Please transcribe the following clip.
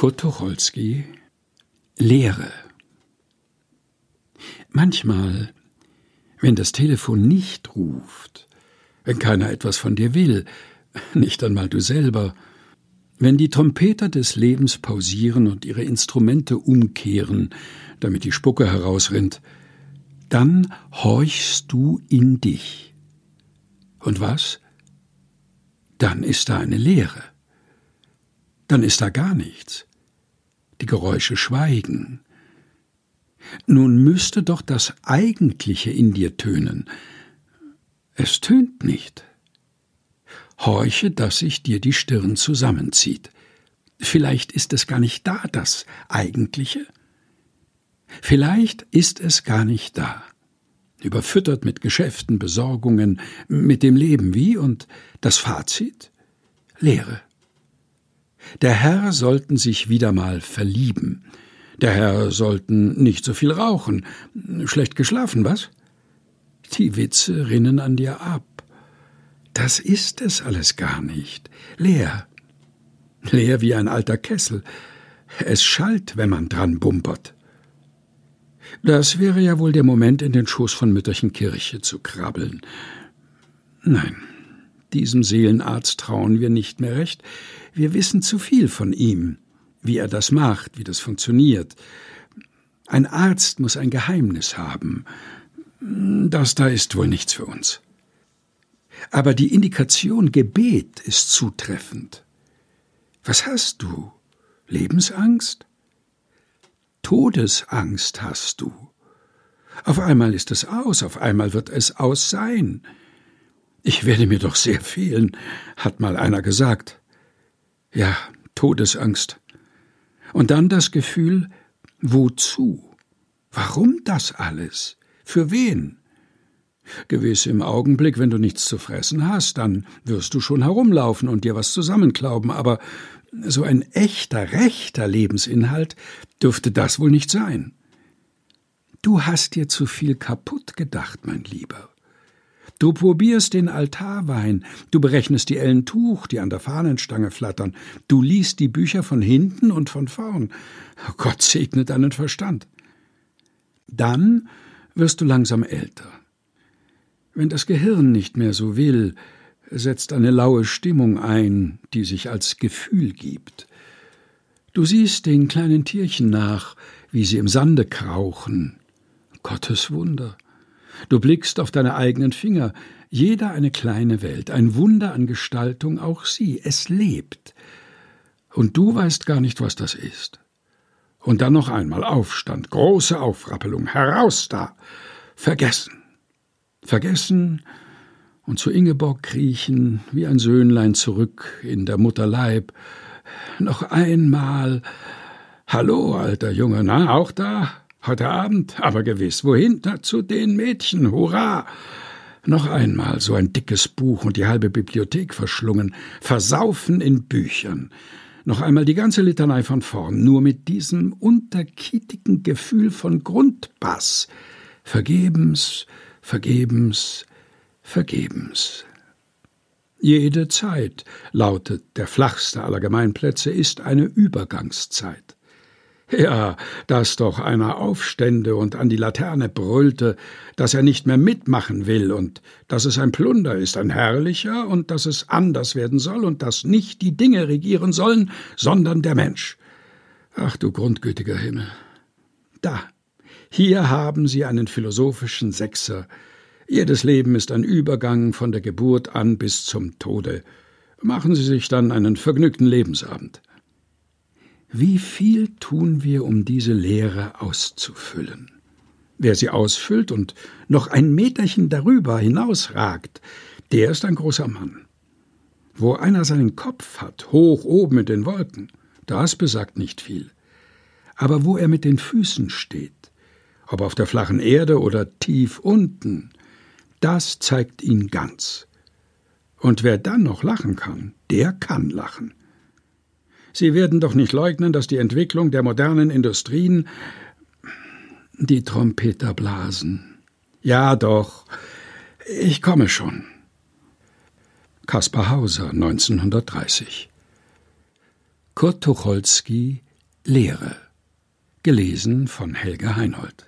Kurt Tucholsky Lehre Manchmal, wenn das Telefon nicht ruft, wenn keiner etwas von dir will, nicht einmal du selber, wenn die Trompeter des Lebens pausieren und ihre Instrumente umkehren, damit die Spucke herausrinnt, dann horchst du in dich. Und was? Dann ist da eine Leere. Dann ist da gar nichts. Die Geräusche schweigen. Nun müsste doch das Eigentliche in dir tönen. Es tönt nicht. Horche, dass sich dir die Stirn zusammenzieht. Vielleicht ist es gar nicht da, das Eigentliche. Vielleicht ist es gar nicht da. Überfüttert mit Geschäften, Besorgungen, mit dem Leben wie und das Fazit? Leere. Der Herr sollten sich wieder mal verlieben. Der Herr sollten nicht so viel rauchen. Schlecht geschlafen, was? Die Witze rinnen an dir ab. Das ist es alles gar nicht. Leer. Leer wie ein alter Kessel. Es schallt, wenn man dran bumpert. Das wäre ja wohl der Moment, in den Schoß von Mütterchen Kirche zu krabbeln. Nein, diesem Seelenarzt trauen wir nicht mehr recht. Wir wissen zu viel von ihm, wie er das macht, wie das funktioniert. Ein Arzt muss ein Geheimnis haben. Das da ist wohl nichts für uns. Aber die Indikation Gebet ist zutreffend. Was hast du? Lebensangst? Todesangst hast du. Auf einmal ist es aus, auf einmal wird es aus sein. Ich werde mir doch sehr fehlen, hat mal einer gesagt. Ja, Todesangst. Und dann das Gefühl, wozu? Warum das alles? Für wen? Gewiss im Augenblick, wenn du nichts zu fressen hast, dann wirst du schon herumlaufen und dir was zusammenklauben, aber so ein echter, rechter Lebensinhalt dürfte das wohl nicht sein. Du hast dir zu viel kaputt gedacht, mein Lieber. Du probierst den Altarwein, du berechnest die Ellen Tuch, die an der Fahnenstange flattern, du liest die Bücher von hinten und von vorn. Gott segne deinen Verstand. Dann wirst du langsam älter. Wenn das Gehirn nicht mehr so will, setzt eine laue Stimmung ein, die sich als Gefühl gibt. Du siehst den kleinen Tierchen nach, wie sie im Sande krauchen. Gottes Wunder. Du blickst auf deine eigenen Finger, jeder eine kleine Welt, ein Wunder an Gestaltung, auch sie, es lebt. Und du weißt gar nicht, was das ist. Und dann noch einmal Aufstand, große Aufrappelung, heraus da, vergessen. Vergessen und zu Ingeborg kriechen, wie ein Söhnlein zurück in der Mutter Leib. Noch einmal. Hallo, alter Junge, na, auch da? Heute Abend? Aber gewiss. Wohin? Na, zu den Mädchen. Hurra! Noch einmal so ein dickes Buch und die halbe Bibliothek verschlungen. Versaufen in Büchern. Noch einmal die ganze Litanei von vorn, nur mit diesem unterkietigen Gefühl von Grundbass. Vergebens, vergebens, vergebens. Jede Zeit, lautet der flachste aller Gemeinplätze, ist eine Übergangszeit. Ja, dass doch einer aufstände und an die Laterne brüllte, dass er nicht mehr mitmachen will und dass es ein Plunder ist, ein herrlicher und dass es anders werden soll und dass nicht die Dinge regieren sollen, sondern der Mensch. Ach du grundgütiger Himmel. Da, hier haben Sie einen philosophischen Sechser, jedes Leben ist ein Übergang von der Geburt an bis zum Tode. Machen Sie sich dann einen vergnügten Lebensabend. Wie viel tun wir, um diese Leere auszufüllen? Wer sie ausfüllt und noch ein Meterchen darüber hinausragt, der ist ein großer Mann. Wo einer seinen Kopf hat, hoch oben in den Wolken, das besagt nicht viel. Aber wo er mit den Füßen steht, ob auf der flachen Erde oder tief unten, das zeigt ihn ganz. Und wer dann noch lachen kann, der kann lachen. Sie werden doch nicht leugnen, dass die Entwicklung der modernen Industrien die Trompeter blasen. Ja doch, ich komme schon. Kaspar Hauser 1930 Kurt Tucholsky Lehre. Gelesen von Helga Heinold.